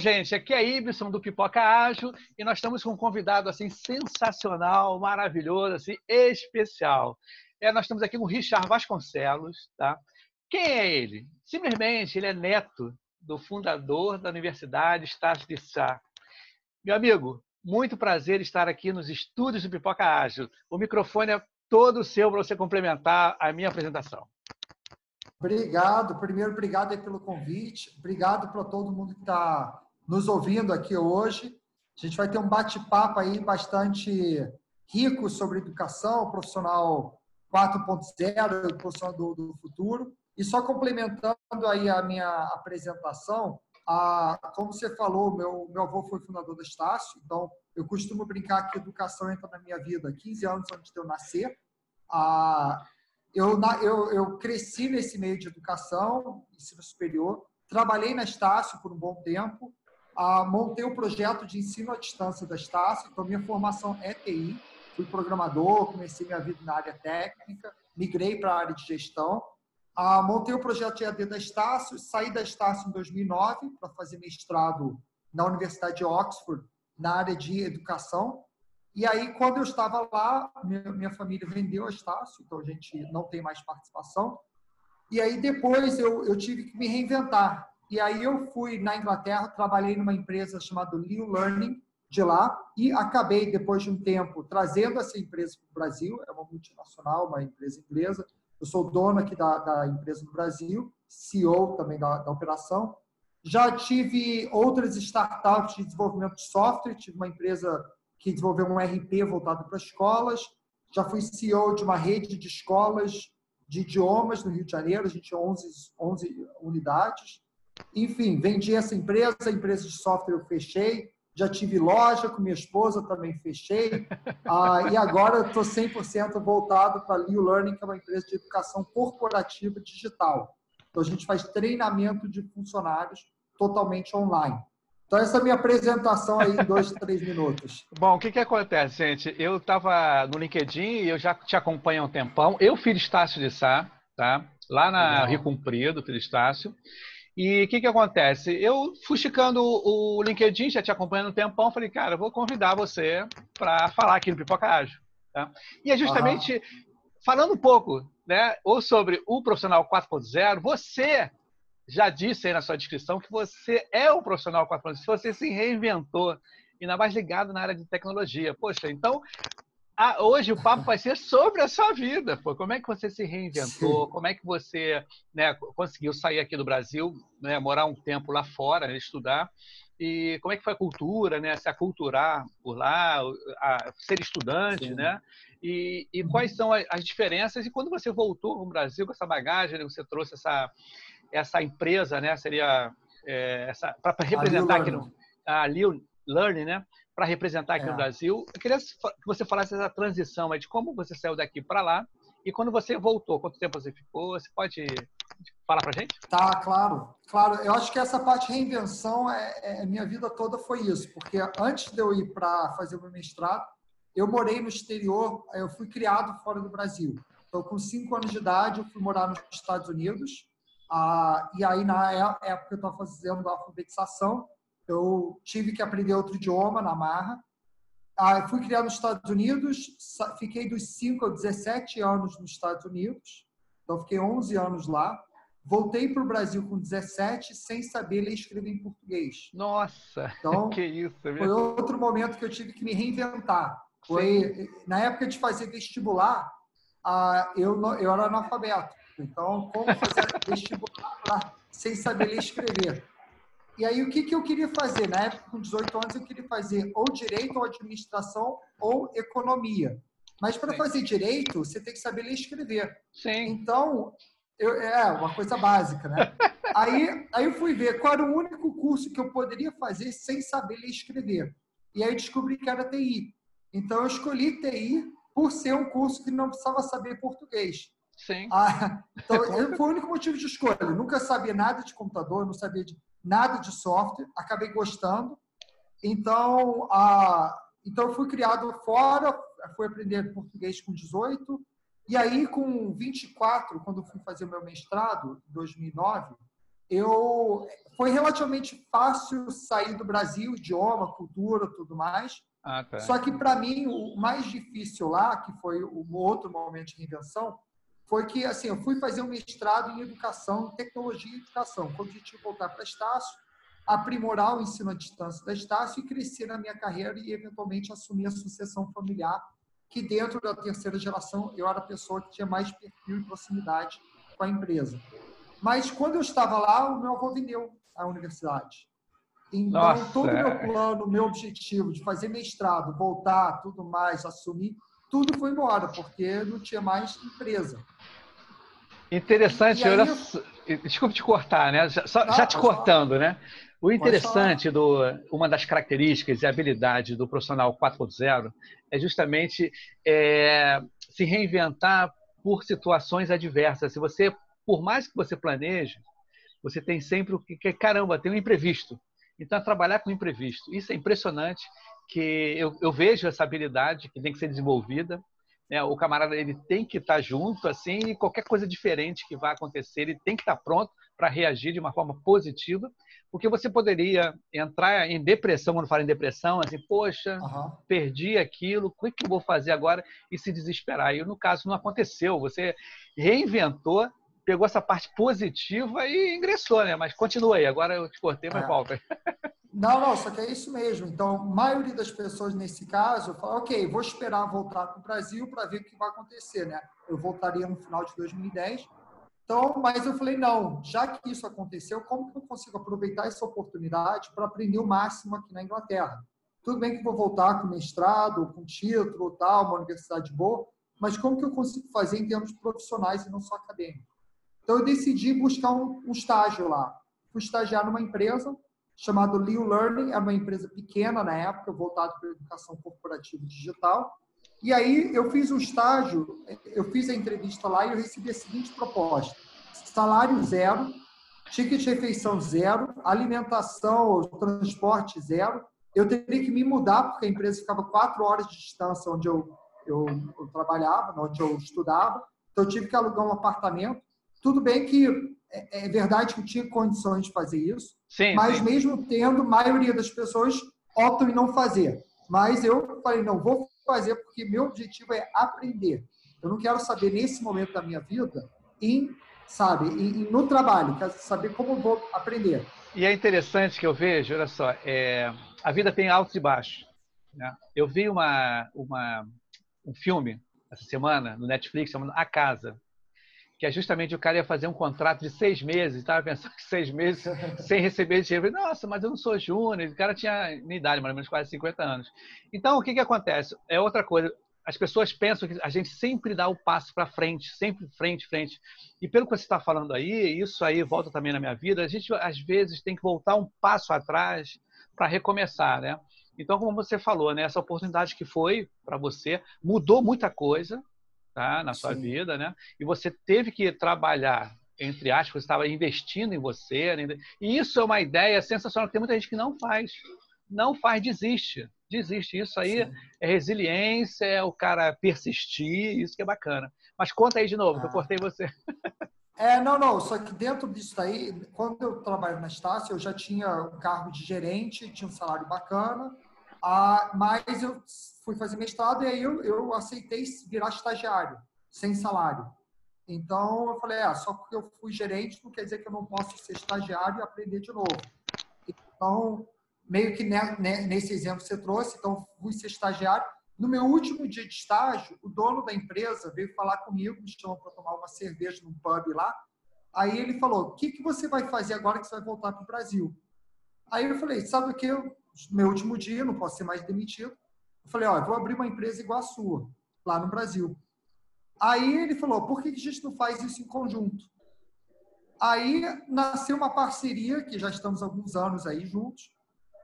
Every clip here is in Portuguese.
Gente, aqui é Ibson do Pipoca Ágil e nós estamos com um convidado assim sensacional, maravilhoso, assim, especial. É, nós estamos aqui com o Richard Vasconcelos, tá? Quem é ele? Simplesmente ele é neto do fundador da Universidade Estácio de Sá. Meu amigo, muito prazer estar aqui nos estúdios do Pipoca Ágil. O microfone é todo seu para você complementar a minha apresentação. Obrigado. Primeiro, obrigado pelo convite. Obrigado para todo mundo que está nos ouvindo aqui hoje. A gente vai ter um bate-papo aí bastante rico sobre educação, profissional 4.0, profissional do, do, futuro. E só complementando aí a minha apresentação, a, como você falou, meu, meu avô foi fundador da Estácio, então eu costumo brincar que educação entra na minha vida 15 anos antes de eu nascer. Eu, eu, eu cresci nesse meio de educação, ensino superior, trabalhei na Estácio por um bom tempo, ah, montei o projeto de ensino à distância da Estácio, então minha formação é TI, fui programador, comecei minha vida na área técnica, migrei para a área de gestão, ah, montei o projeto de EAD da Estácio, saí da Estácio em 2009 para fazer mestrado na Universidade de Oxford, na área de educação, e aí, quando eu estava lá, minha família vendeu a Estácio, então a gente não tem mais participação. E aí, depois, eu, eu tive que me reinventar. E aí, eu fui na Inglaterra, trabalhei numa empresa chamada Liu Learning, de lá, e acabei, depois de um tempo, trazendo essa empresa para o Brasil. É uma multinacional, uma empresa inglesa. Eu sou dono aqui da, da empresa no Brasil, CEO também da, da operação. Já tive outras startups de desenvolvimento de software, tive uma empresa que desenvolveu um RP voltado para escolas. Já fui CEO de uma rede de escolas de idiomas no Rio de Janeiro, a gente tinha 11, 11 unidades. Enfim, vendi essa empresa, a empresa de software eu fechei. Já tive loja com minha esposa, também fechei. Ah, e agora estou 100% voltado para a Liu Learning, que é uma empresa de educação corporativa digital. Então, a gente faz treinamento de funcionários totalmente online. Então, essa é a minha apresentação aí em dois, três minutos. Bom, o que, que acontece, gente? Eu estava no LinkedIn e eu já te acompanho há um tempão. Eu fiz Estácio de Sá, tá? lá na Legal. Rio Comprido, fiz Estácio. E o que, que acontece? Eu fui checando o LinkedIn, já te acompanhando um tempão, falei, cara, eu vou convidar você para falar aqui no Pipoca Ágil. Tá? E é justamente uhum. falando um pouco, né, ou sobre o profissional 4.0, você já disse aí na sua descrição que você é o profissional 4.0, você se reinventou, ainda mais ligado na área de tecnologia. Poxa, então a, hoje o papo vai ser sobre a sua vida. Pô. Como é que você se reinventou? Sim. Como é que você né, conseguiu sair aqui do Brasil, né, morar um tempo lá fora, estudar? E como é que foi a cultura, né? Se aculturar por lá, a ser estudante, Sim. né? E, e, quais são as diferenças? E quando você voltou no Brasil com essa bagagem, né, você trouxe essa, essa empresa, né? Seria é, para representar aqui no a Learning, né? Para representar aqui é. no Brasil. Eu queria que você falasse essa transição de como você saiu daqui para lá e quando você voltou, quanto tempo você ficou? Você pode falar para gente? Tá, claro, claro. Eu acho que essa parte de reinvenção é, é minha vida toda foi isso, porque antes de eu ir para fazer o meu mestrado, eu morei no exterior. Eu fui criado fora do Brasil. Então, com cinco anos de idade, eu fui morar nos Estados Unidos ah, e aí, na época que eu estava fazendo a alfabetização, eu tive que aprender outro idioma na marra. Ah, fui criado nos Estados Unidos, fiquei dos 5 aos 17 anos nos Estados Unidos, então fiquei 11 anos lá. Voltei para o Brasil com 17 sem saber ler e escrever em português. Nossa, então, que isso. É foi outro momento que eu tive que me reinventar. Foi Sim. na época de fazer vestibular, ah, eu, eu era analfabeto. Então, como fazer vestibular sem saber ler e escrever? E aí, o que, que eu queria fazer? Na época, com 18 anos, eu queria fazer ou direito, ou administração, ou economia. Mas para fazer direito, você tem que saber ler e escrever. Sim. Então, eu, é uma coisa básica, né? aí, aí eu fui ver qual era o único curso que eu poderia fazer sem saber ler e escrever. E aí descobri que era TI. Então, eu escolhi TI por ser um curso que não precisava saber português. Sim. Ah, então, foi o único motivo de escolha. Eu nunca sabia nada de computador, não sabia de, nada de software, acabei gostando. Então, ah, então eu fui criado fora, fui aprender português com 18, e aí com 24, quando fui fazer o meu mestrado, em 2009, eu foi relativamente fácil sair do Brasil, idioma, cultura, tudo mais. Ah, tá. Só que para mim o mais difícil lá, que foi o outro momento de reinvenção, foi que assim eu fui fazer um mestrado em educação, tecnologia e educação, com o objetivo voltar para Estácio, aprimorar o ensino à distância da Estácio e crescer na minha carreira e eventualmente assumir a sucessão familiar, que dentro da terceira geração eu era a pessoa que tinha mais perfil e proximidade com a empresa. Mas quando eu estava lá, o meu avô vendeu a universidade. Então, Nossa. todo o meu plano, meu objetivo de fazer mestrado, voltar, tudo mais, assumir, tudo foi embora, porque não tinha mais empresa. Interessante, eu... desculpe te cortar, né? Já, só, já te cortando, né? O interessante do uma das características e habilidades do profissional 4.0 é justamente é, se reinventar por situações adversas. Se você, por mais que você planeje, você tem sempre o que caramba, tem um imprevisto. Então, é trabalhar com imprevisto. Isso é impressionante, que eu, eu vejo essa habilidade que tem que ser desenvolvida. Né? O camarada ele tem que estar junto, assim, e qualquer coisa diferente que vá acontecer, ele tem que estar pronto para reagir de uma forma positiva, porque você poderia entrar em depressão, quando fala em depressão, assim, poxa, uhum. perdi aquilo, o que, que eu vou fazer agora? E se desesperar. E no caso não aconteceu, você reinventou pegou essa parte positiva e ingressou, né? Mas continua aí, agora eu te cortei, mas é. volta. Não, não, só que é isso mesmo. Então, a maioria das pessoas nesse caso fala, ok, vou esperar voltar para o Brasil para ver o que vai acontecer, né? Eu voltaria no final de 2010. Então, mas eu falei, não, já que isso aconteceu, como que eu consigo aproveitar essa oportunidade para aprender o máximo aqui na Inglaterra? Tudo bem que vou voltar com mestrado, com título, tal, uma universidade boa, mas como que eu consigo fazer em termos profissionais e não só acadêmicos? Então, eu decidi buscar um, um estágio lá. Fui estagiar numa empresa chamada Leo Learning, era uma empresa pequena na época, voltada para a educação corporativa digital. E aí eu fiz um estágio, eu fiz a entrevista lá e eu recebi a seguinte proposta: salário zero, ticket de refeição zero, alimentação, transporte zero. Eu teria que me mudar porque a empresa ficava quatro horas de distância onde eu, eu, eu trabalhava, onde eu estudava. Então eu tive que alugar um apartamento. Tudo bem que é, é verdade que eu tinha condições de fazer isso, sim, mas sim. mesmo tendo, a maioria das pessoas optam em não fazer. Mas eu falei, não, vou fazer porque meu objetivo é aprender. Eu não quero saber nesse momento da minha vida em, sabe, em, em no trabalho, quero saber como vou aprender. E é interessante que eu vejo, olha só, é, a vida tem altos e baixos. Né? Eu vi uma, uma, um filme essa semana no Netflix chamado A Casa que é justamente o cara ia fazer um contrato de seis meses, estava pensando que seis meses sem receber dinheiro. Nossa, mas eu não sou júnior. O cara tinha minha idade, mais ou menos quase 50 anos. Então, o que, que acontece? É outra coisa. As pessoas pensam que a gente sempre dá o passo para frente, sempre frente, frente. E pelo que você está falando aí, isso aí volta também na minha vida, a gente às vezes tem que voltar um passo atrás para recomeçar, né? Então, como você falou, né, essa oportunidade que foi para você mudou muita coisa, tá? na sua Sim. vida, né? E você teve que trabalhar, entre aspas, você estava investindo em você. Né? E isso é uma ideia sensacional que tem muita gente que não faz. Não faz, desiste. Desiste. Isso aí Sim. é resiliência, é o cara persistir, isso que é bacana. Mas conta aí de novo, ah. que eu ah. cortei você. É, não, não. Só que dentro disso aí, quando eu trabalho na Estácio, eu já tinha um cargo de gerente, tinha um salário bacana, ah, mas eu fui fazer mestrado e aí eu, eu aceitei virar estagiário, sem salário. Então eu falei, é, só porque eu fui gerente não quer dizer que eu não posso ser estagiário e aprender de novo. Então, meio que nesse exemplo que você trouxe, então fui ser estagiário. No meu último dia de estágio, o dono da empresa veio falar comigo, me chamou para tomar uma cerveja num pub lá. Aí ele falou: O que, que você vai fazer agora que você vai voltar para o Brasil? Aí eu falei: Sabe o que? Meu último dia, não posso ser mais demitido. Eu falei, ó, eu vou abrir uma empresa igual a sua, lá no Brasil. Aí ele falou, por que a gente não faz isso em conjunto? Aí nasceu uma parceria, que já estamos alguns anos aí juntos,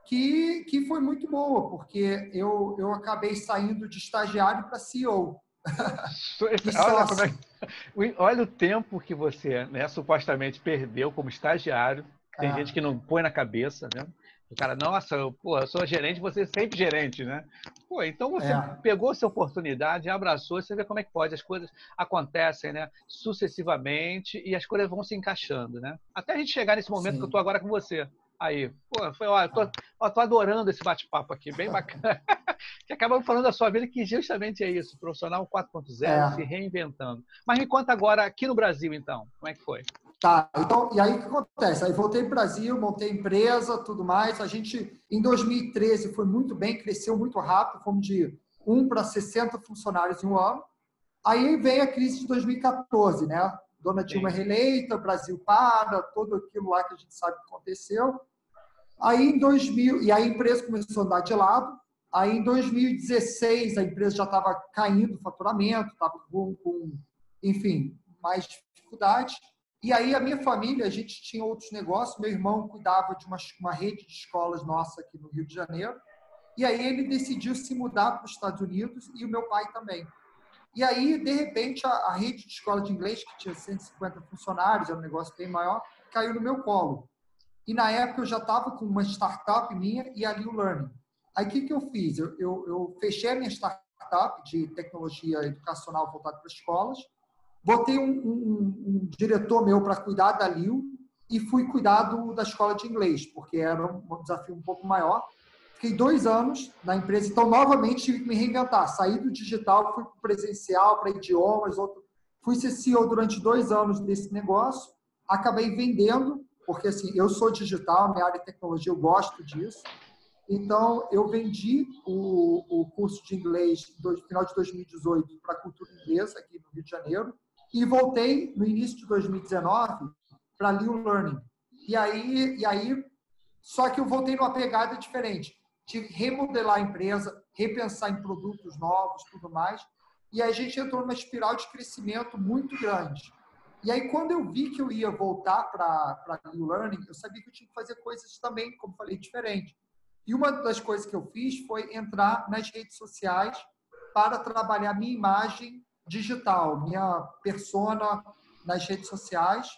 que, que foi muito boa, porque eu, eu acabei saindo de estagiário para CEO. olha, é, olha, o tempo que você né, supostamente perdeu como estagiário. Tem é. gente que não põe na cabeça, né? O cara, nossa, eu, pô, eu sou gerente, você é sempre gerente, né? Pô, então você É. pegou essa oportunidade, abraçou, você vê como é que pode, as coisas acontecem, né? Sucessivamente e as coisas vão se encaixando, né? Até a gente chegar nesse momento Sim. que eu tô agora com você. Aí, pô, foi, ó, eu tô, ó, tô adorando esse bate-papo aqui, bem bacana. que acabamos falando da sua vida, que justamente é isso, profissional 4.0, É. se reinventando. Mas me conta agora, aqui no Brasil, então, como é que foi? Tá, então, e aí o que acontece? Aí voltei para o Brasil, montei empresa, tudo mais. A gente, em 2013, foi muito bem, cresceu muito rápido, fomos de 1 para 60 funcionários em um ano. Aí veio a crise de 2014, né? Dona Dilma reeleita, o Brasil para, tudo aquilo lá que a gente sabe que aconteceu. Aí em 2000, e aí a empresa começou a andar de lado. Aí em 2016 a empresa já estava caindo o faturamento, estava com, com, enfim, mais dificuldade. E aí a minha família, a gente tinha outros negócios. Meu irmão cuidava de uma, uma rede de escolas nossa aqui no Rio de Janeiro. E aí ele decidiu se mudar para os Estados Unidos e o meu pai também. E aí, de repente, a, a rede de escola de inglês, que tinha 150 funcionários, era um negócio bem maior, caiu no meu colo. E na época eu já estava com uma startup minha e ali o Learning. Aí o que, que eu fiz? Eu, eu, eu fechei a minha startup de tecnologia educacional voltada para escolas, botei um, um, um diretor meu para cuidar da Liu e fui cuidar do, da escola de inglês, porque era um desafio um pouco maior. Fiquei dois anos na empresa, então novamente tive que me reinventar. Saí do digital, fui para presencial, para idiomas. Outro... Fui ser CEO durante dois anos desse negócio. Acabei vendendo, porque assim, eu sou digital, minha área de tecnologia, eu gosto disso. Então, eu vendi o, o curso de inglês no final de 2018 para a cultura inglesa, aqui no Rio de Janeiro, e voltei no início de 2019 para Liu Learning. E aí, e aí, só que eu voltei numa pegada diferente. Tive que remodelar a empresa, repensar em produtos novos, tudo mais. E aí a gente entrou numa espiral de crescimento muito grande. E aí, quando eu vi que eu ia voltar para Liu Learning, eu sabia que eu tinha que fazer coisas também, como falei, diferente. E uma das coisas que eu fiz foi entrar nas redes sociais para trabalhar minha imagem digital, minha persona nas redes sociais.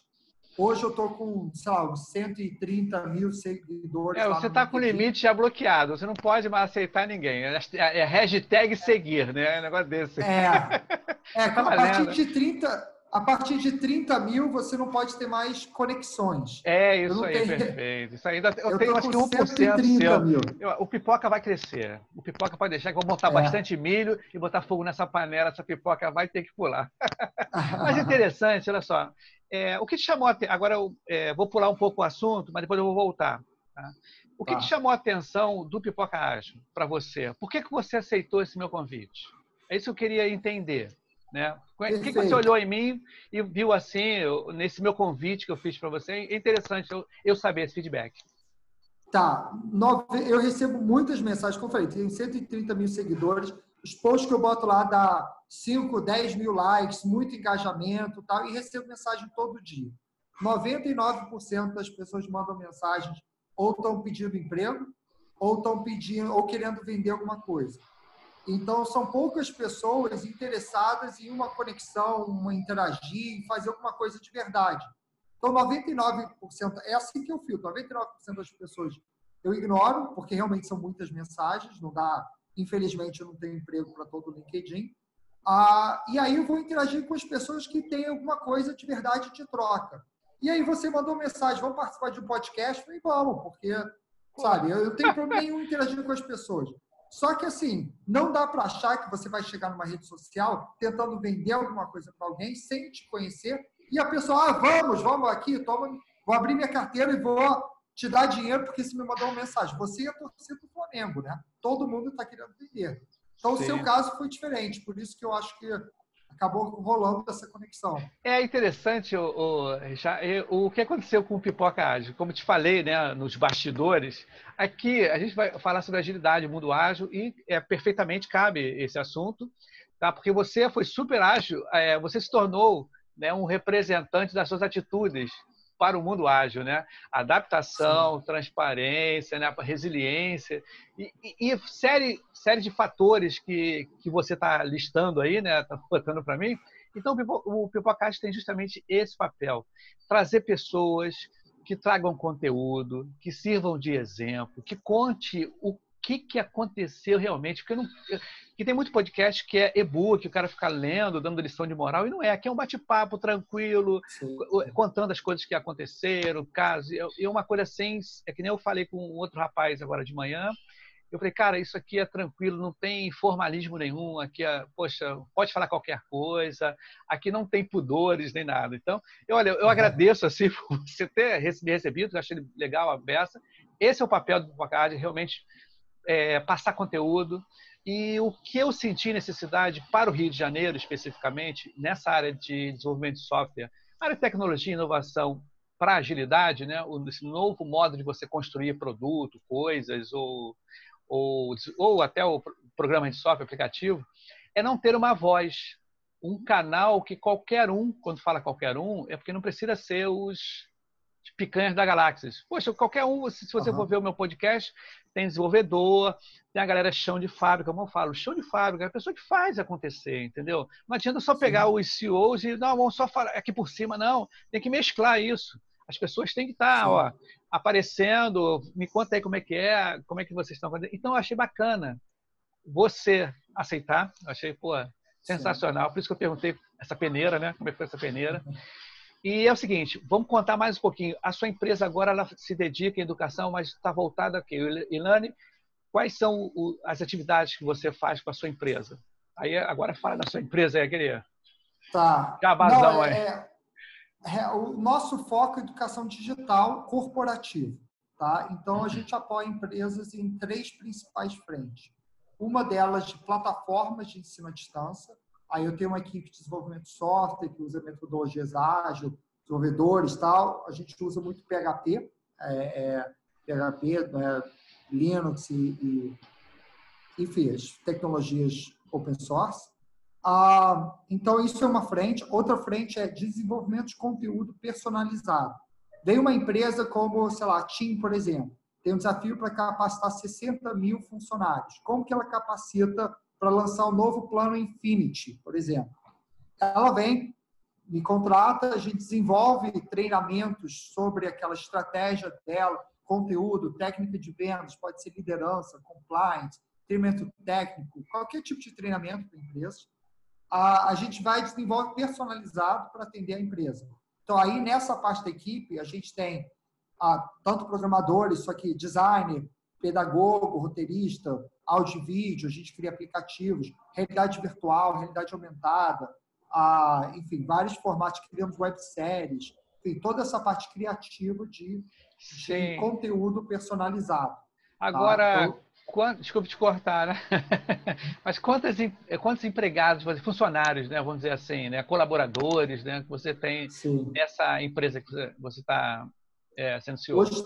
Hoje eu estou com, sei lá, uns 130 mil seguidores. É, você está com o limite já bloqueado, você não pode mais aceitar ninguém. É, é hashtag seguir, né? É um negócio desse. É, é Tá a partir de 30, a partir de 30 mil você não pode ter mais conexões. É isso aí, tenho- perfeito. Isso ainda eu, Eu tenho acho que com 1% 130 seu. mil. Eu- O pipoca vai crescer. O pipoca pode deixar que eu vou botar É. bastante milho e botar fogo nessa panela, essa pipoca vai ter que pular. Mas interessante, olha só. É, o que te chamou a atenção? Agora eu é, vou pular um pouco o assunto, mas depois eu vou voltar. tá? O que Tá. te chamou a atenção do Pipoca Ágil para você? Por que, que você aceitou esse meu convite? É isso que eu queria entender. Né? O que, que você olhou em mim e viu assim, eu- nesse meu convite que eu fiz para você? É interessante eu, eu saber esse feedback. Tá, eu recebo muitas mensagens, como eu falei, tenho 130 mil seguidores. Os posts que eu boto lá dá 5, 10 mil likes, muito engajamento tal, e recebo mensagem todo dia. 99% das pessoas mandam mensagens ou estão pedindo emprego, ou estão pedindo, ou querendo vender alguma coisa. Então, são poucas pessoas interessadas em uma conexão, uma interagir, em fazer alguma coisa de verdade. Então, 99%, é assim que eu filtro, 99% das pessoas eu ignoro, porque realmente são muitas mensagens, não dá, infelizmente, eu não tenho emprego para todo o LinkedIn. Ah, e aí eu vou interagir com as pessoas que têm alguma coisa de verdade de troca. E aí você mandou mensagem, vamos participar de um podcast? Eu falei, vamos, porque, sabe, eu não tenho problema nenhum interagindo com as pessoas. Só que, assim, não dá para achar que você vai chegar numa rede social tentando vender alguma coisa para alguém sem te conhecer e a pessoa, ah, vamos, vamos aqui, toma, vou abrir minha carteira e vou te dar dinheiro porque você me mandou uma mensagem. Você é torcida do Flamengo, né? Todo mundo está querendo vender. Então, Sim. o seu caso foi diferente, por isso que eu acho que acabou rolando essa conexão. É interessante, o, o, o que aconteceu com o Pipoca Ágil. Como te falei né, nos bastidores, aqui a gente vai falar sobre agilidade, mundo ágil, e é, perfeitamente cabe esse assunto, tá? porque você foi super ágil, é, você se tornou né, um representante das suas atitudes para o mundo ágil, né? Adaptação, transparência, né? resiliência e, e, e série, série de fatores que, que você está listando aí, né? Está botando para mim. Então, o Pipocast tem justamente esse papel: trazer pessoas que tragam conteúdo, que sirvam de exemplo, que conte o que, que aconteceu realmente. Porque, não, porque tem muito podcast que é e-book, o cara fica lendo, dando lição de moral, e não é. Aqui é um bate-papo tranquilo, Sim. contando as coisas que aconteceram, casos. E uma coisa assim, é que nem eu falei com outro rapaz agora de manhã, eu falei, cara, isso aqui é tranquilo, não tem formalismo nenhum, aqui é, poxa, pode falar qualquer coisa, aqui não tem pudores nem nada. Então, eu, olha, eu agradeço assim por você ter me recebido, achei legal a beça. Esse é o papel do Pocard, realmente é, passar conteúdo. E o que eu senti necessidade para o Rio de Janeiro, especificamente, nessa área de desenvolvimento de software, área de tecnologia e inovação para agilidade, né? esse novo modo de você construir produto, coisas, ou, ou, ou até o programa de software aplicativo, é não ter uma voz, um canal que qualquer um, quando fala qualquer um, é porque não precisa ser os picanhas da galáxia. Poxa, qualquer um, se você uhum. for ver o meu podcast, tem desenvolvedor, tem a galera chão de fábrica, como eu falo, chão de fábrica, é a pessoa que faz acontecer, entendeu? Não adianta só pegar Sim. os CEOs e, não, vamos só falar aqui por cima, não. Tem que mesclar isso. As pessoas têm que estar, tá, ó, aparecendo, me conta aí como é que é, como é que vocês estão fazendo. Então, eu achei bacana você aceitar, eu achei, pô, sensacional. Sim. Por isso que eu perguntei essa peneira, né? Como é que foi essa peneira? E é o seguinte, vamos contar mais um pouquinho. A sua empresa agora ela se dedica à educação, mas está voltada aqui. Ilane, quais são as atividades que você faz com a sua empresa? Aí agora fala da sua empresa, aí, queria. Tá. Jabazão Não, é, é, é, o nosso foco é educação digital corporativa, tá? Então a gente apoia empresas em três principais frentes. Uma delas de plataformas de ensino à distância, Aí eu tenho uma equipe de desenvolvimento de software que usa metodologias ágil, desenvolvedores tal. A gente usa muito PHP, é, é, PHP, né, Linux e, e, enfim, as tecnologias open source. Ah, então, isso é uma frente. Outra frente é desenvolvimento de conteúdo personalizado. Vem uma empresa como, sei lá, a Team, por exemplo, tem um desafio para capacitar 60 mil funcionários. Como que ela capacita para lançar um novo plano Infinity, por exemplo. Ela vem, me contrata, a gente desenvolve treinamentos sobre aquela estratégia dela, conteúdo, técnica de vendas, pode ser liderança, compliance, treinamento técnico, qualquer tipo de treinamento para empresas. A, a gente vai desenvolver personalizado para atender a empresa. Então, aí nessa parte da equipe, a gente tem ah, tanto programadores, só que designer, pedagogo, roteirista, áudio e vídeo, a gente cria aplicativos, realidade virtual, realidade aumentada, a, enfim, vários formatos, criamos webséries, enfim, toda essa parte criativa de, de conteúdo personalizado. Tá? Agora, tá? então, quant, desculpe te cortar, né? Mas quantos, quantos empregados, funcionários, né, vamos dizer assim, né, colaboradores, né, que você tem Sim. nessa empresa que você está é, sendo CEO? Hoje,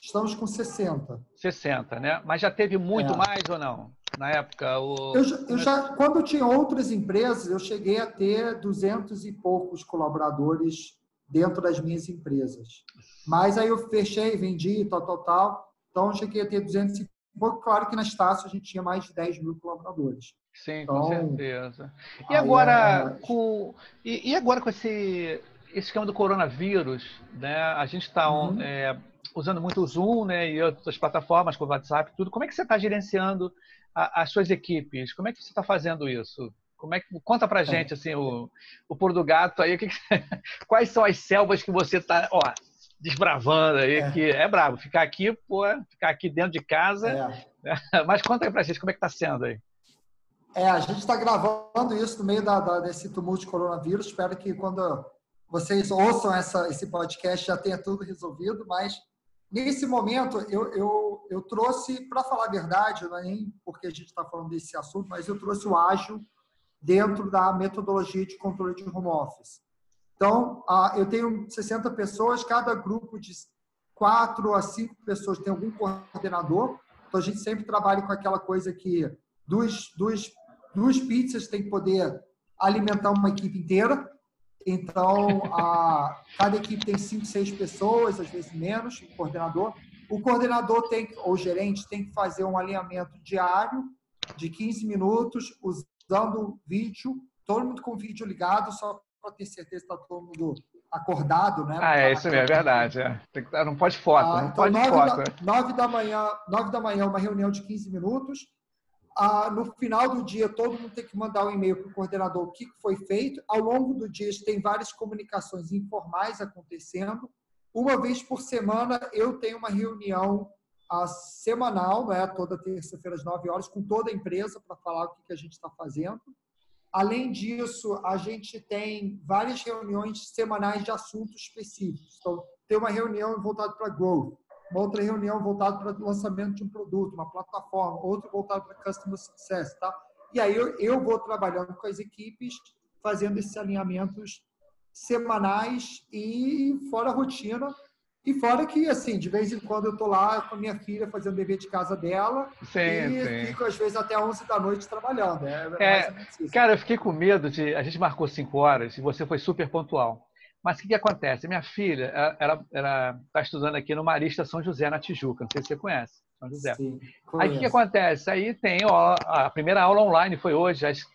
Estamos com 60. 60, né? Mas já teve muito é. mais ou não? Na época? O... Eu, eu, já, quando eu tinha outras empresas, eu cheguei a ter 200 e poucos colaboradores dentro das minhas empresas. Mas aí eu fechei, vendi, tal, tal, tal. Então, eu cheguei a ter 200 e pouco. Claro que na Estácio a gente tinha mais de 10 mil colaboradores. Sim, então, com certeza. E agora, é... com, e, e, agora com esse, esse esquema do coronavírus, né? A gente está uhum. é, usando muito o Zoom, né, e outras plataformas como o WhatsApp, tudo. Como é que você está gerenciando a, as suas equipes? Como é que você está fazendo isso? Como é que conta para é. gente assim o, o pulo do gato aí? Que que, quais são as selvas que você está, ó, desbravando aí? É. Que é bravo ficar aqui, pô, ficar aqui dentro de casa. É. Mas conta aí para gente como é que está sendo aí. É, a gente está gravando isso no meio da, da, desse tumulto de coronavírus. Espero que quando vocês ouçam essa, esse podcast já tenha tudo resolvido, mas Nesse momento, eu, eu, eu trouxe, para falar a verdade, nem porque a gente está falando desse assunto, mas eu trouxe o ágil dentro da metodologia de controle de home office. Então, eu tenho 60 pessoas, cada grupo de quatro a cinco pessoas tem algum coordenador. Então, a gente sempre trabalha com aquela coisa que duas, duas, duas pizzas têm que poder alimentar uma equipe inteira. Então, a, cada equipe tem cinco, seis pessoas, às vezes menos, o coordenador. O coordenador tem, ou o gerente tem que fazer um alinhamento diário de 15 minutos, usando vídeo, todo mundo com vídeo ligado, só para ter certeza que está todo mundo acordado, né? Ah, é isso mesmo, é verdade. É. Tem que, não pode foto, ah, não então pode 9 foto. Da, 9 da manhã, 9 da manhã, uma reunião de 15 minutos. Ah, no final do dia, todo mundo tem que mandar um e-mail para o coordenador o que foi feito. Ao longo do dia, tem várias comunicações informais acontecendo. Uma vez por semana, eu tenho uma reunião ah, semanal, né, toda terça-feira às 9 horas, com toda a empresa para falar o que, que a gente está fazendo. Além disso, a gente tem várias reuniões semanais de assuntos específicos. Então, tem uma reunião voltada para growth, uma outra reunião voltada para o lançamento de um produto, uma plataforma, outra voltada para customer success, tá? E aí eu, eu vou trabalhando com as equipes, fazendo esses alinhamentos semanais e fora a rotina e fora que, assim, de vez em quando eu tô lá com a minha filha fazendo dever de casa dela sim, e sim. fico, às vezes, até 11 da noite trabalhando. É, é, cara, eu fiquei com medo de... A gente marcou 5 horas e você foi super pontual. Mas o que, que acontece? Minha filha, ela está estudando aqui no Marista São José, na Tijuca. Não sei se você conhece. São José. Sim, Aí o que, que, acontece? Aí tem, ó, a primeira aula online foi hoje, às,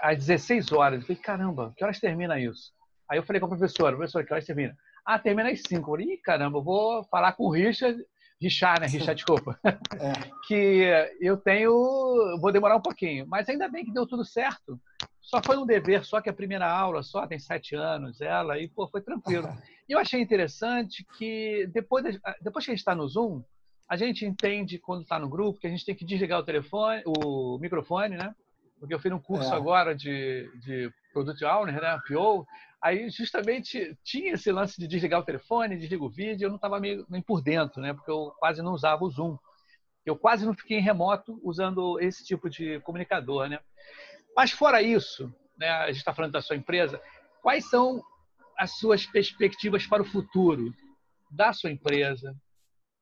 às 16 horas. Eu falei, caramba, que horas termina isso? Aí eu falei com a professora, professora, que horas termina? Ah, termina às 5. Eu falei, Ih, caramba, eu vou falar com o Richard, Richard, né? Richard, desculpa. É. que eu tenho, vou demorar um pouquinho. Mas ainda bem que deu tudo certo. Só foi um dever, só que a primeira aula, só tem sete anos, ela, e pô, foi tranquilo. E eu achei interessante que depois, depois que a gente está no Zoom, a gente entende quando está no grupo que a gente tem que desligar o telefone, o microfone, né? Porque eu fiz um curso é. agora de, de Product Owner, né? PO, Aí, justamente, tinha esse lance de desligar o telefone, desligar o vídeo, eu não estava nem por dentro, né? Porque eu quase não usava o Zoom. Eu quase não fiquei em remoto usando esse tipo de comunicador, né? Mas fora isso, né, a gente está falando da sua empresa, quais são as suas perspectivas para o futuro da sua empresa,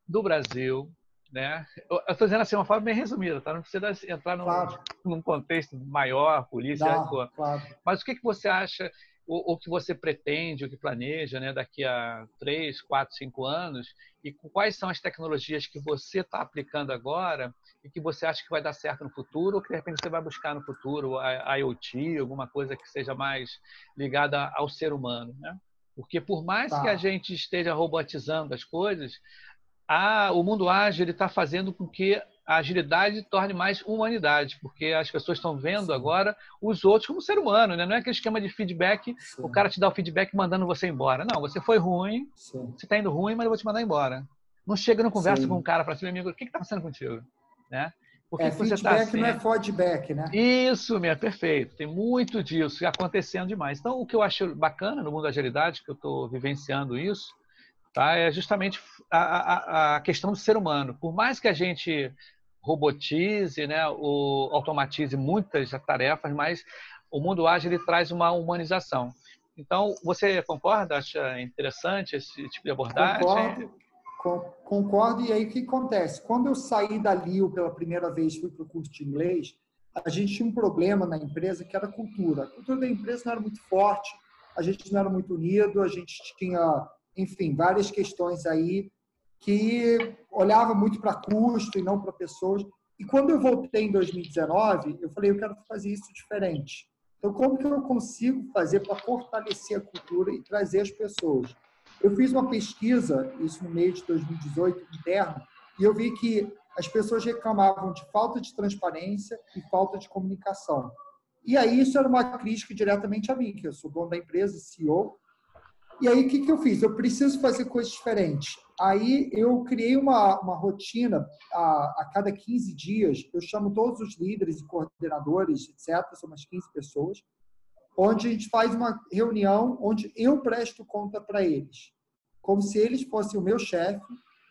do Brasil, né? Eu estou dizendo assim, uma forma bem resumida, tá? Não precisa entrar num, claro. num contexto maior, polícia, Não, claro. mas o que, que você acha o, o que você pretende, o que planeja né, daqui a três, quatro, cinco anos e quais são as tecnologias que você está aplicando agora e que você acha que vai dar certo no futuro ou que de repente você vai buscar no futuro a, IoT, alguma coisa que seja mais ligada ao ser humano, né? Porque por mais tá. que a gente esteja robotizando as coisas, a, o mundo ágil está fazendo com que a agilidade torne mais humanidade, porque as pessoas estão vendo Sim. agora os outros como ser humano, né? Não é aquele esquema de feedback, Sim. o cara te dá o feedback mandando você embora. Não, você foi ruim, Sim. você está indo ruim, mas eu vou te mandar embora. Não chega, não conversa com um cara para cima, amigo, o que está acontecendo contigo? Né? Por que é, você tá assim? não é feedback, né? Isso, minha, perfeito. Tem muito disso acontecendo demais. Então, o que eu acho bacana no mundo da agilidade, que eu estou vivenciando isso, tá? é justamente a, a, a questão do ser humano. Por mais que a gente robotize, né, o, automatize muitas tarefas, mas o mundo ágil ele traz uma humanização. Então, você concorda? Acha interessante esse tipo de abordagem? Concordo, concordo. E aí o que acontece? Quando eu saí da Lio pela primeira vez, fui para o curso de inglês, a gente tinha um problema na empresa que era a cultura. A cultura da empresa não era muito forte, a gente não era muito unido, a gente tinha, enfim, várias questões aí que olhava muito para custo e não para pessoas. E quando eu voltei em 2019, eu falei, eu quero fazer isso diferente. Então, como que eu consigo fazer para fortalecer a cultura e trazer as pessoas? Eu fiz uma pesquisa, isso no meio de 2018, interno, e eu vi que as pessoas reclamavam de falta de transparência e falta de comunicação. E aí isso era uma crítica diretamente a mim, que eu sou dono da empresa, CEO. E aí o que, que eu fiz? Eu preciso fazer coisas diferentes. Aí eu criei uma, uma rotina a, a cada 15 dias, eu chamo todos os líderes e coordenadores, etc., são umas 15 pessoas, onde a gente faz uma reunião onde eu presto conta para eles, como se eles fossem o meu chefe,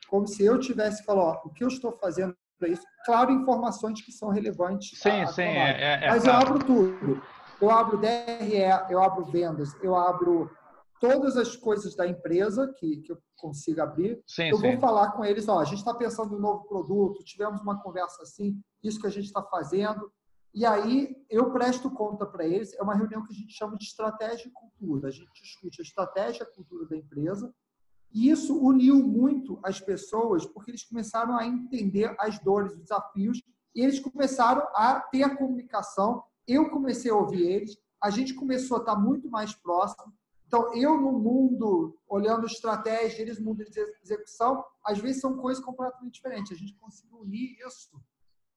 como se eu tivesse falado, o que eu estou fazendo para isso, claro, informações que são relevantes. Sim, a, sim, é, é, é, Mas eu abro tudo. Eu abro DRE, eu abro vendas, eu abro todas as coisas da empresa que, que eu consiga abrir. Sim, eu sim. vou falar com eles, ó, a gente está pensando em um novo produto, tivemos uma conversa assim, isso que a gente está fazendo. E aí eu presto conta para eles. É uma reunião que a gente chama de estratégia e cultura. A gente discute a estratégia e a cultura da empresa. E isso uniu muito as pessoas, porque eles começaram a entender as dores, os desafios, e eles começaram a ter a comunicação. Eu comecei a ouvir eles, a gente começou a estar muito mais próximo Então, eu no mundo, olhando estratégia, eles no mundo de execução, às vezes são coisas completamente diferentes. A gente conseguiu unir isso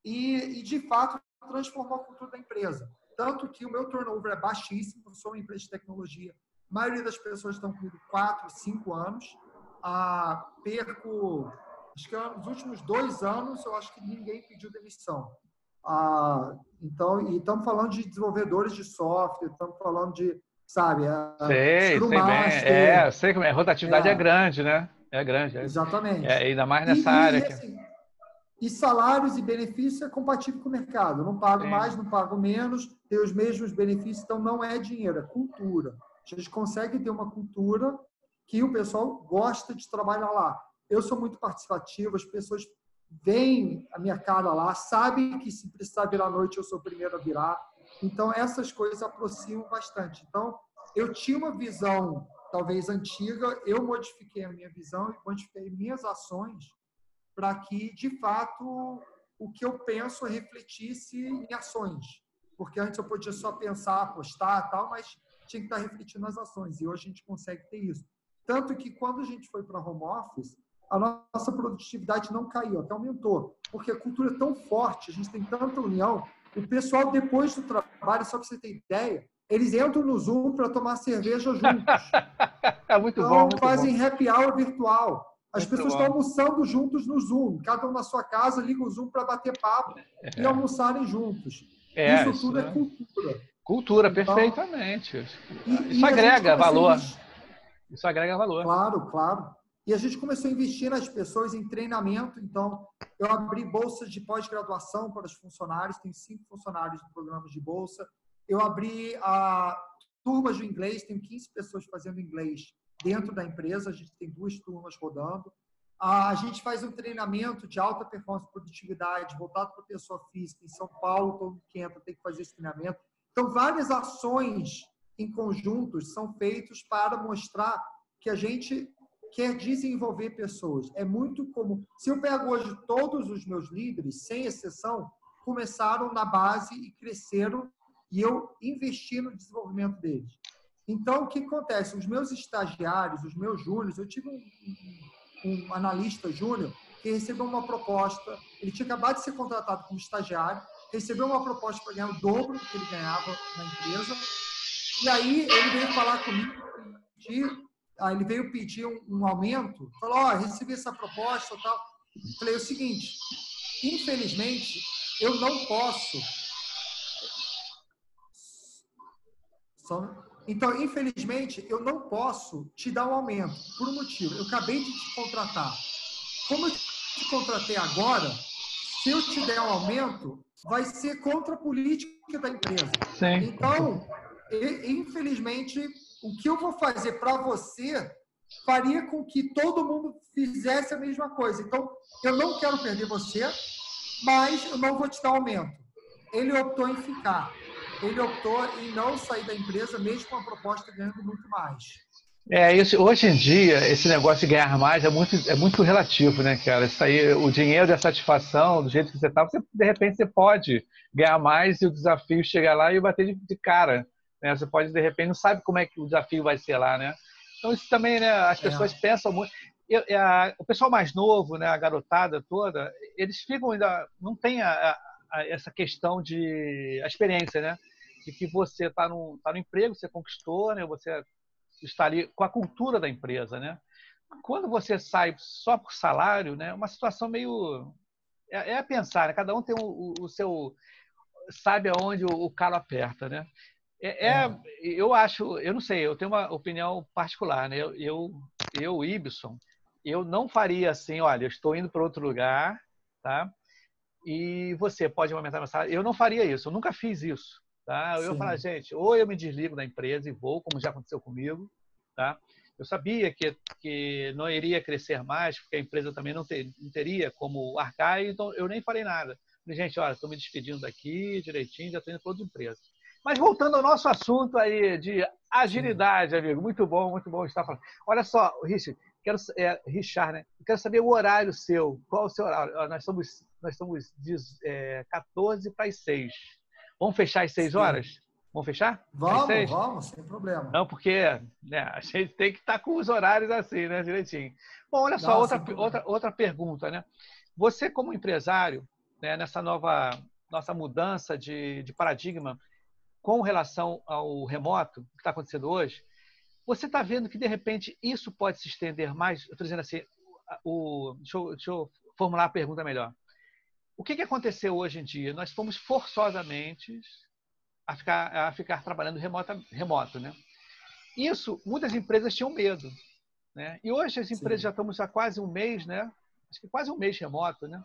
e, e de fato, transformar a cultura da empresa. Tanto que o meu turnover é baixíssimo, eu sou uma empresa de tecnologia. A maioria das pessoas estão comigo 4, 5 anos. Ah, perco, acho que nos últimos dois anos, eu acho que ninguém pediu demissão. Ah, então, e estamos falando de desenvolvedores de software, estamos falando de sabe? A, sei, sei bem. É, sei que a rotatividade é. é, grande, né? É grande. É. Exatamente. É, ainda mais nessa e, área. E, assim, e, salários e benefícios é compatível com o mercado. Eu não pago Sim. mais, não pago menos, tenho os mesmos benefícios, então não é dinheiro, é cultura. A gente consegue ter uma cultura que o pessoal gosta de trabalhar lá. Eu sou muito participativo, as pessoas veem a minha cara lá, sabem que se precisar virar à noite eu sou o primeiro a virar. Então, essas coisas aproximam bastante. Então, eu tinha uma visão, talvez antiga, eu modifiquei a minha visão e modifiquei minhas ações para que, de fato, o que eu penso refletisse em ações. Porque antes eu podia só pensar, apostar tal, mas tinha que estar refletindo nas ações. E hoje a gente consegue ter isso. Tanto que quando a gente foi para home office, a nossa produtividade não caiu, até aumentou. Porque a cultura é tão forte, a gente tem tanta união, o pessoal, depois do trabalho, só para você ter ideia, eles entram no Zoom para tomar cerveja juntos. é muito então, bom. Muito fazem bom. happy hour virtual. As muito pessoas bom. estão almoçando juntos no Zoom. Cada um na sua casa liga o Zoom para bater papo é. e almoçarem juntos. É, isso, isso tudo é, é cultura. Cultura, então, perfeitamente. E, isso e agrega valor. Isso agrega valor. Claro, claro. E a gente começou a investir nas pessoas em treinamento. Então, eu abri bolsas de pós-graduação para os funcionários. Tem cinco funcionários no programa de bolsa. Eu abri a turmas de inglês. Tenho 15 pessoas fazendo inglês dentro da empresa. A gente tem duas turmas rodando. A gente faz um treinamento de alta performance e produtividade voltado para a pessoa física. Em São Paulo, todo mundo que entra tem que fazer esse treinamento. Então, várias ações em conjuntos são feitas para mostrar que a gente quer desenvolver pessoas. É muito comum. Se eu pego hoje todos os meus líderes, sem exceção, começaram na base e cresceram e eu investi no desenvolvimento deles. Então, o que acontece? Os meus estagiários, os meus júniores, eu tive um, um, analista júnior que recebeu uma proposta, ele tinha acabado de ser contratado como estagiário, recebeu uma proposta para ganhar o dobro do que ele ganhava na empresa, e aí ele veio falar comigo Aí ele veio pedir um, um aumento, falou, ó, oh, recebi essa proposta e tal. Falei o seguinte, infelizmente, eu não posso. Então, infelizmente, eu não posso te dar um aumento, por um motivo. Eu acabei de te contratar. Como eu te contratei agora, se eu te der um aumento, vai ser contra a política da empresa. Sim. Então, infelizmente, o que eu vou fazer para você faria com que todo mundo fizesse a mesma coisa. Então, eu não quero perder você, mas eu não vou te dar aumento. Ele optou em ficar. Ele optou em não sair da empresa, mesmo com a proposta ganhando muito mais. É, isso, hoje em dia, esse negócio de ganhar mais é muito, é muito relativo, né, cara? Isso aí, o dinheiro e a satisfação, do jeito que você está, você, de repente você pode ganhar mais e o desafio chegar lá e bater de, de cara. Né? Você pode, de repente, não sabe como é que o desafio vai ser lá, né? Então, isso também, né? As é. pessoas é. pensam muito. Eu, a, o pessoal mais novo, né, a garotada toda, eles ficam ainda. Não tem a, a, essa questão de. a experiência, né? De que você está no, tá no emprego, você conquistou, né? Você está ali com a cultura da empresa, né? Quando você sai só por salário, né? Uma situação meio. É, é a pensar, né? Cada um tem o, o, o seu. sabe aonde o, o calo aperta, né? É, é, é, eu acho, eu não sei, eu tenho uma opinião particular, né? Eu, eu, eu Ibson, eu não faria assim, olha, eu estou indo para outro lugar, tá? E você pode aumentar meu salário. Eu não faria isso, eu nunca fiz isso, tá? Eu ia falar, gente, ou eu me desligo da empresa e vou, como já aconteceu comigo, tá? Eu sabia que, que não iria crescer mais, porque a empresa também não, ter, não teria como arcar, então eu nem falei nada. Falei, gente, olha, estou me despedindo daqui direitinho, já estou indo para outra empresa. Mas voltando ao nosso assunto aí de agilidade, amigo, muito bom, muito bom estar falando. Olha só, Richard, quero é, Richard, né? quero saber o horário seu. Qual o seu horário? Nós estamos nós estamos de é, 14 para as 6. Vamos fechar às 6 horas? Vamos fechar? Vamos, vamos, sem problema. Não, porque né, a gente tem que estar tá com os horários assim, né, direitinho. Bom, olha só, outra, outra, outra pergunta, né? Você, como empresário, né, nessa nova nossa mudança de, de paradigma com relação ao remoto, que está acontecendo hoje, você está vendo que, de repente, isso pode se estender mais? Estou dizendo assim, o, deixa, eu, deixa eu formular a pergunta melhor. O que, que aconteceu hoje em dia? Nós fomos forçosamente a ficar, a ficar trabalhando remota, remoto, né? Isso, muitas empresas tinham medo, né? E hoje as empresas Sim. já estamos há quase um mês, né? Acho que quase um mês remoto, né?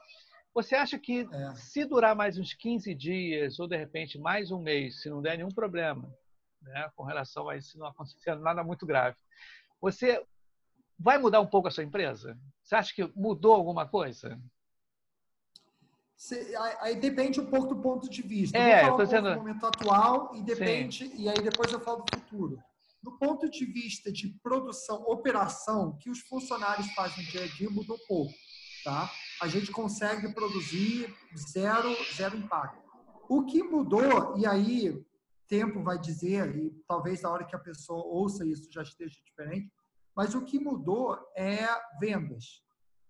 Você acha que é. se durar mais uns 15 dias ou de repente mais um mês, se não der nenhum problema, né, com relação a isso não acontecendo nada muito grave, você vai mudar um pouco a sua empresa? Você acha que mudou alguma coisa? Aí depende um pouco do ponto de vista. É, eu um dizendo... do momento atual e depende, Sim. e aí depois eu falo do futuro. Do ponto de vista de produção, operação, que os funcionários fazem no dia a dia mudou pouco, tá? A gente consegue produzir zero, zero impacto. O que mudou, e aí tempo vai dizer, e talvez a hora que a pessoa ouça isso já esteja diferente, mas o que mudou é vendas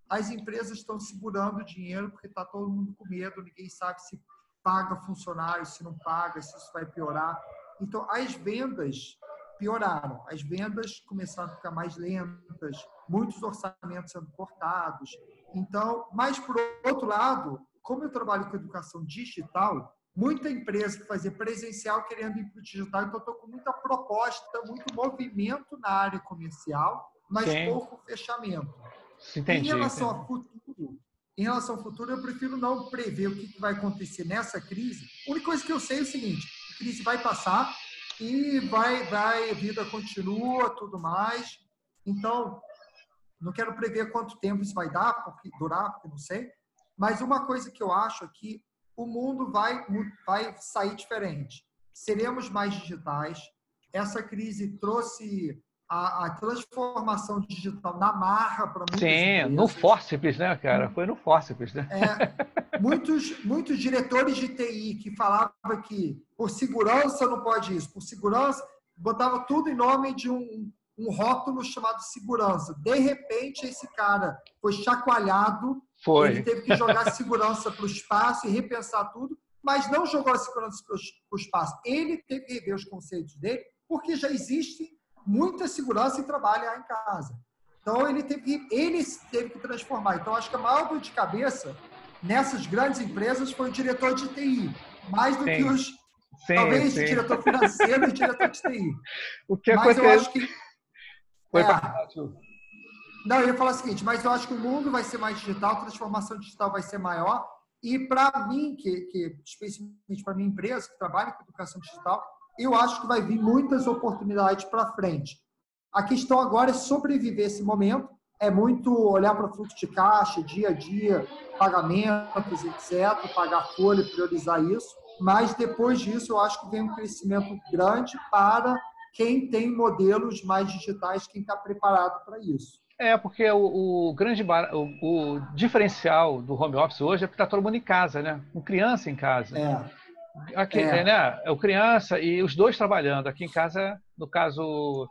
as empresas estão segurando dinheiro porque está todo mundo com medo, ninguém sabe se paga funcionários, se não paga, se isso vai piorar. Então, as vendas pioraram, as vendas começaram a ficar mais lentas, muitos orçamentos sendo cortados. Então, mas por outro lado, como eu trabalho com educação digital, muita empresa que fazia presencial querendo ir para o digital, então estou com muita proposta, muito movimento na área comercial, mas Sim. pouco fechamento. Entendi, em relação entendi. ao futuro, em relação ao futuro, eu prefiro não prever o que vai acontecer nessa crise. A única coisa que eu sei é o seguinte: a crise vai passar e vai, vai, a vida continua, tudo mais. Então, não quero prever quanto tempo isso vai dar, porque durar, porque não sei. Mas uma coisa que eu acho é que o mundo vai, vai sair diferente. Seremos mais digitais. Essa crise trouxe a, a, transformação digital na marra para muitas Sim, empresas. no fórceps, né, cara? Foi no fórceps, né? É, muitos, muitos diretores de TI que falavam que por segurança não pode isso, por segurança, botava tudo em nome de um, um rótulo chamado segurança. De repente, esse cara foi chacoalhado, foi. ele teve que jogar segurança para o espaço e repensar tudo, mas não jogou a segurança para o espaço. Ele teve que rever os conceitos dele, porque já existem muita segurança em trabalhar em casa. Então, ele teve, que, ele teve que transformar. Então, acho que a maior dor de cabeça nessas grandes empresas foi o diretor de TI, mais do sim. que os. Sim, talvez sim. diretor financeiro e diretor de TI. O que mas acontece... eu acho que. Foi é, não, eu ia falar o seguinte, mas eu acho que o mundo vai ser mais digital, a transformação digital vai ser maior. E para mim, que, que especialmente para minha empresa, que trabalha com educação digital, eu acho que vai vir muitas oportunidades para frente. A questão agora é sobreviver esse momento, é muito olhar para o fluxo de caixa, dia a dia, pagamentos, etc., pagar folha, priorizar isso. Mas depois disso, eu acho que vem um crescimento grande para quem tem modelos mais digitais, quem está preparado para isso. É, porque o, o grande bar, o, o, diferencial do home office hoje é que está todo mundo em casa, né? Com criança em casa. É. Aqui, é. né? É o criança e os dois trabalhando. Aqui em casa, no caso,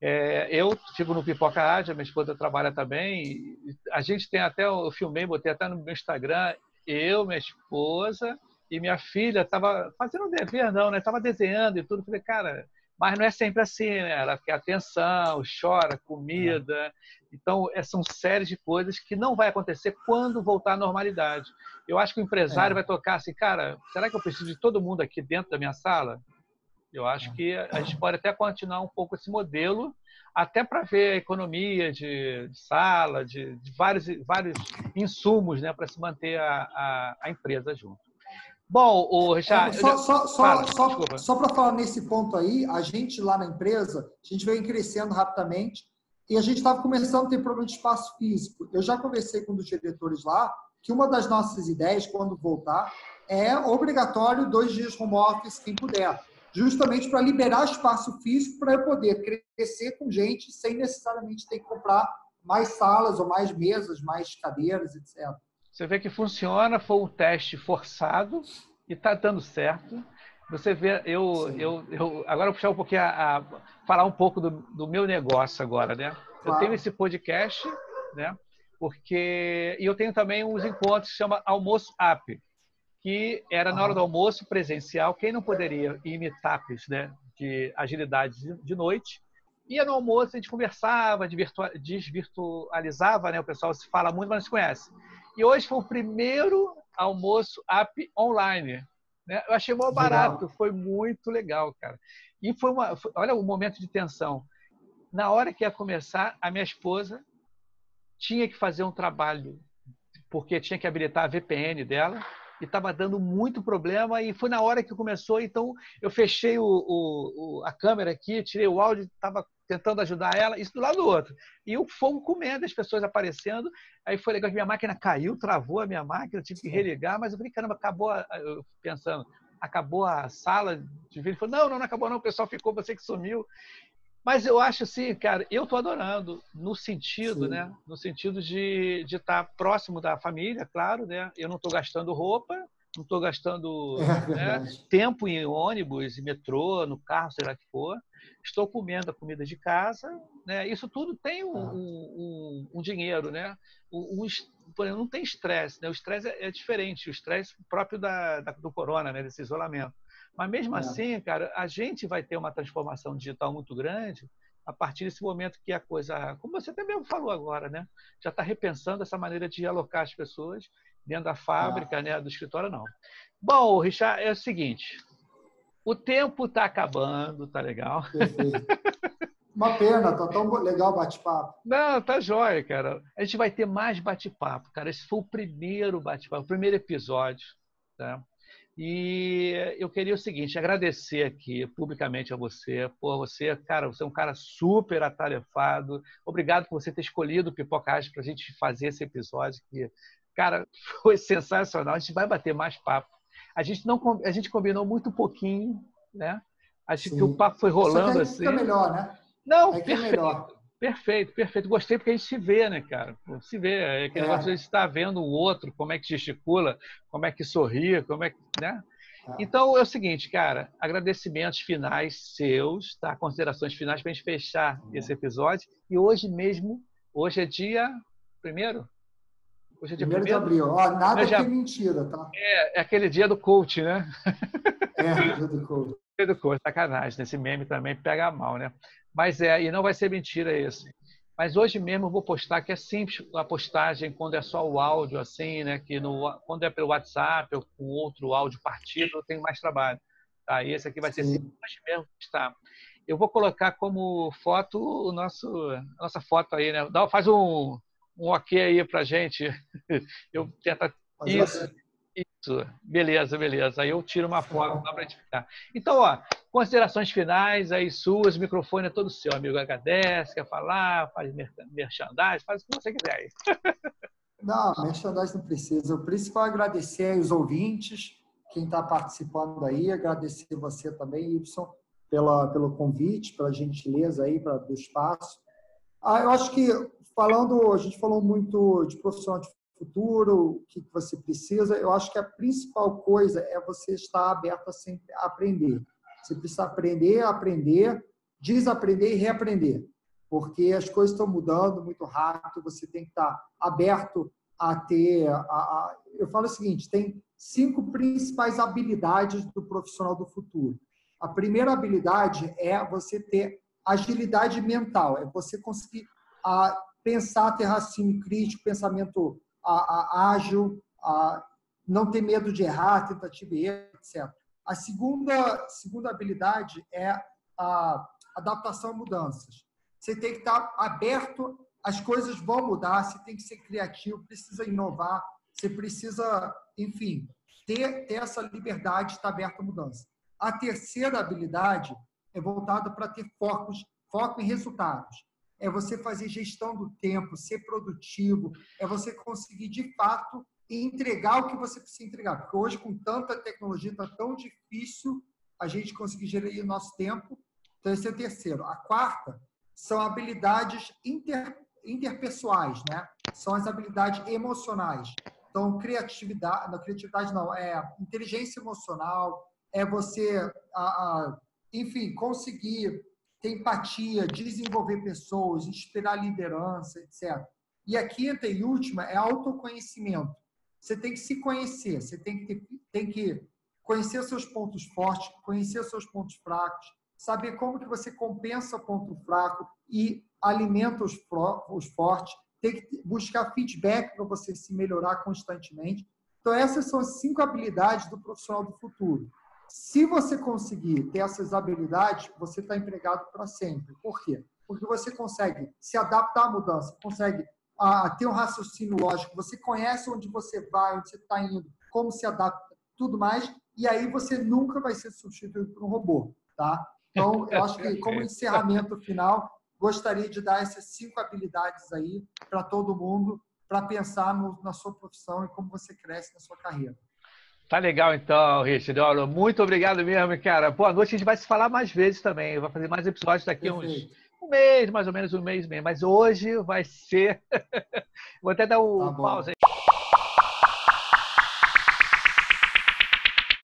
é, eu fico no Pipoca Ádia, minha esposa trabalha também. A gente tem até, eu filmei, botei até no meu Instagram, eu, minha esposa e minha filha estava fazendo dever, não, né? Estava desenhando e tudo. Falei, cara, mas não é sempre assim, né? Ela quer atenção, chora, comida. É. Então, são séries de coisas que não vai acontecer quando voltar à normalidade. Eu acho que o empresário é. vai tocar assim, cara, será que eu preciso de todo mundo aqui dentro da minha sala? Eu acho que a gente pode até continuar um pouco esse modelo, até para ver a economia de, de sala, de, de, vários, vários insumos né, para se manter a, a, a empresa junto. Bom, o Richard. Só só, só, só, só para falar nesse ponto aí, a gente lá na empresa, a gente vem crescendo rapidamente e a gente estava começando a ter problema de espaço físico. Eu já conversei com um dos diretores lá que uma das nossas ideias, quando voltar, é obrigatório dois dias home office, quem puder. Justamente para liberar espaço físico para eu poder crescer com gente sem necessariamente ter que comprar mais salas ou mais mesas, mais cadeiras, etc. Você vê que funciona, foi um teste forçado e está dando certo. Você vê, eu, eu, eu agora eu vou puxar um pouquinho a, a falar um pouco do, do, meu negócio agora, né? Eu tenho esse podcast, né? Porque e eu tenho também uns encontros que chama Almoço App, que era na hora do almoço presencial. Quem não poderia ir meetups, né? De agilidade de noite, ia no almoço, a gente conversava, desvirtualizava, né? O pessoal se fala muito, mas não se conhece. E hoje foi o primeiro almoço app online. Né? Eu achei mó barato, foi muito legal, cara. E foi uma. Foi, olha o momento de tensão. Na hora que ia começar, a minha esposa tinha que fazer um trabalho, porque tinha que habilitar a VPN dela e estava dando muito problema. E foi na hora que começou, então eu fechei o, o, a câmera aqui, tirei o áudio, estava tentando ajudar ela, isso do lado do outro. E o fogo comendo, as pessoas aparecendo. Aí foi legal que minha máquina caiu, travou a minha máquina, tive que religar, mas eu falei, caramba, acabou, a... eu pensando, acabou a sala de vídeo. Ele falou, não, não, não acabou não, o pessoal ficou, você que sumiu. Mas eu acho assim, cara, eu tô adorando no sentido, Sim. né? No sentido de, de estar próximo da família, claro, né? Eu não estou gastando roupa, não estou gastando é né, tempo em ônibus, em metrô, no carro, sei lá o que for. Estou comendo a comida de casa. Né? Isso tudo tem um, um, um, dinheiro, né? Um, não tem estresse, né? O estresse é, é diferente, o estresse próprio da, da, do corona, né? Desse isolamento. Mas mesmo é. assim, cara, a gente vai ter uma transformação digital muito grande a partir desse momento que a coisa, como você até mesmo falou agora, né? Já está repensando essa maneira de alocar as pessoas dentro da fábrica, ah. né, do escritório, não. Bom, Richard, é o seguinte, o tempo está acabando, tá legal? Uma pena, tá tão legal o bate-papo. Não, tá jóia, cara. A gente vai ter mais bate-papo, cara. Esse foi o primeiro bate-papo, o primeiro episódio, tá? E eu queria o seguinte, agradecer aqui publicamente a você. Por você, cara, você é um cara super atarefado. Obrigado por você ter escolhido o Pipocagem para a gente fazer esse episódio que Cara, foi sensacional. A gente vai bater mais papo. A gente não a gente combinou muito pouquinho, né? Acho Sim. que o papo foi rolando assim. Fica melhor, né? Não, é perfeito. É melhor. Perfeito, perfeito. Gostei porque a gente se vê, né, cara? Se vê. É aquele é. negócio de estar vendo o outro, como é que gesticula, como é que sorri, como é que. Né? É. Então é o seguinte, cara, agradecimentos finais seus, tá? Considerações finais para a gente fechar uhum. esse episódio. E hoje mesmo, hoje é dia primeiro? Hoje é dia primeiro, de abril. Ó, nada é, já... que mentira, tá? É, é aquele dia do coach, né? É, dia do coach. dia do coach, sacanagem. Nesse meme também pega mal, né? Mas é, e não vai ser mentira esse. Mas hoje mesmo eu vou postar, que é simples a postagem quando é só o áudio, assim, né? Que no, quando é pelo WhatsApp ou com outro áudio partido, eu tenho mais trabalho. Tá? E esse aqui vai ser Sim. simples mesmo postar. Eu vou colocar como foto o nosso, a nossa foto aí, né? Dá, faz um, um ok aí para gente. Eu tento. Isso, isso. Beleza, beleza. Aí eu tiro uma foto para identificar. Então, ó, considerações finais aí suas, o microfone é todo seu, amigo. Agradece, quer falar, faz merchandising, faz o que você quiser aí. Não, merchandising não precisa. O principal é agradecer os ouvintes, quem está participando aí, agradecer você também, Y, pela, pelo convite, pela gentileza aí pra, do espaço. Ah, eu acho que falando, a gente falou muito de profissional de futuro, o que você precisa. Eu acho que a principal coisa é você estar aberto a sempre aprender. Você precisa aprender, aprender, desaprender e reaprender, porque as coisas estão mudando muito rápido. Você tem que estar aberto a ter. A, a, eu falo o seguinte: tem cinco principais habilidades do profissional do futuro. A primeira habilidade é você ter agilidade mental, é você conseguir a, pensar, ter raciocínio crítico, pensamento ágil, não ter medo de errar, tentativa e erro, etc. A segunda, segunda habilidade é a adaptação a mudanças. Você tem que estar aberto, as coisas vão mudar, você tem que ser criativo, precisa inovar, você precisa, enfim, ter, ter essa liberdade de estar aberto à mudança. A terceira habilidade é voltada para ter focos, foco em resultados é você fazer gestão do tempo, ser produtivo, é você conseguir de fato entregar o que você precisa entregar. Porque hoje, com tanta tecnologia, está tão difícil a gente conseguir gerir o nosso tempo. Então, esse é o terceiro. A quarta são habilidades inter, interpessoais, né? São as habilidades emocionais. Então, criatividade, não, criatividade não, é inteligência emocional, é você, a, a, enfim, conseguir ter empatia, desenvolver pessoas, inspirar liderança, etc. E a quinta e última é autoconhecimento. Você tem que se conhecer, você tem que, tem que conhecer seus pontos fortes, conhecer seus pontos fracos, saber como que você compensa ponto fraco e alimenta os, os fortes, tem que buscar feedback para você se melhorar constantemente. Então, essas são as cinco habilidades do profissional do futuro. Se você conseguir ter essas habilidades, você está empregado para sempre. Por quê? Porque você consegue se adaptar à mudança, consegue a, ter um raciocínio lógico, você conhece onde você vai, onde você está indo, como se adapta, tudo mais, e aí você nunca vai ser substituído por um robô, tá? Então, eu acho que como encerramento final, gostaria de dar essas cinco habilidades aí para todo mundo, para pensar no, na sua profissão e como você cresce na sua carreira. Tá legal então, Richard. Olha, muito obrigado mesmo, cara. Boa noite. A gente vai se falar mais vezes também. Vai fazer mais episódios daqui Perfeito. uns um mês, mais ou menos um mês mesmo. Mas hoje vai ser. Vou até dar um tá pausa aí.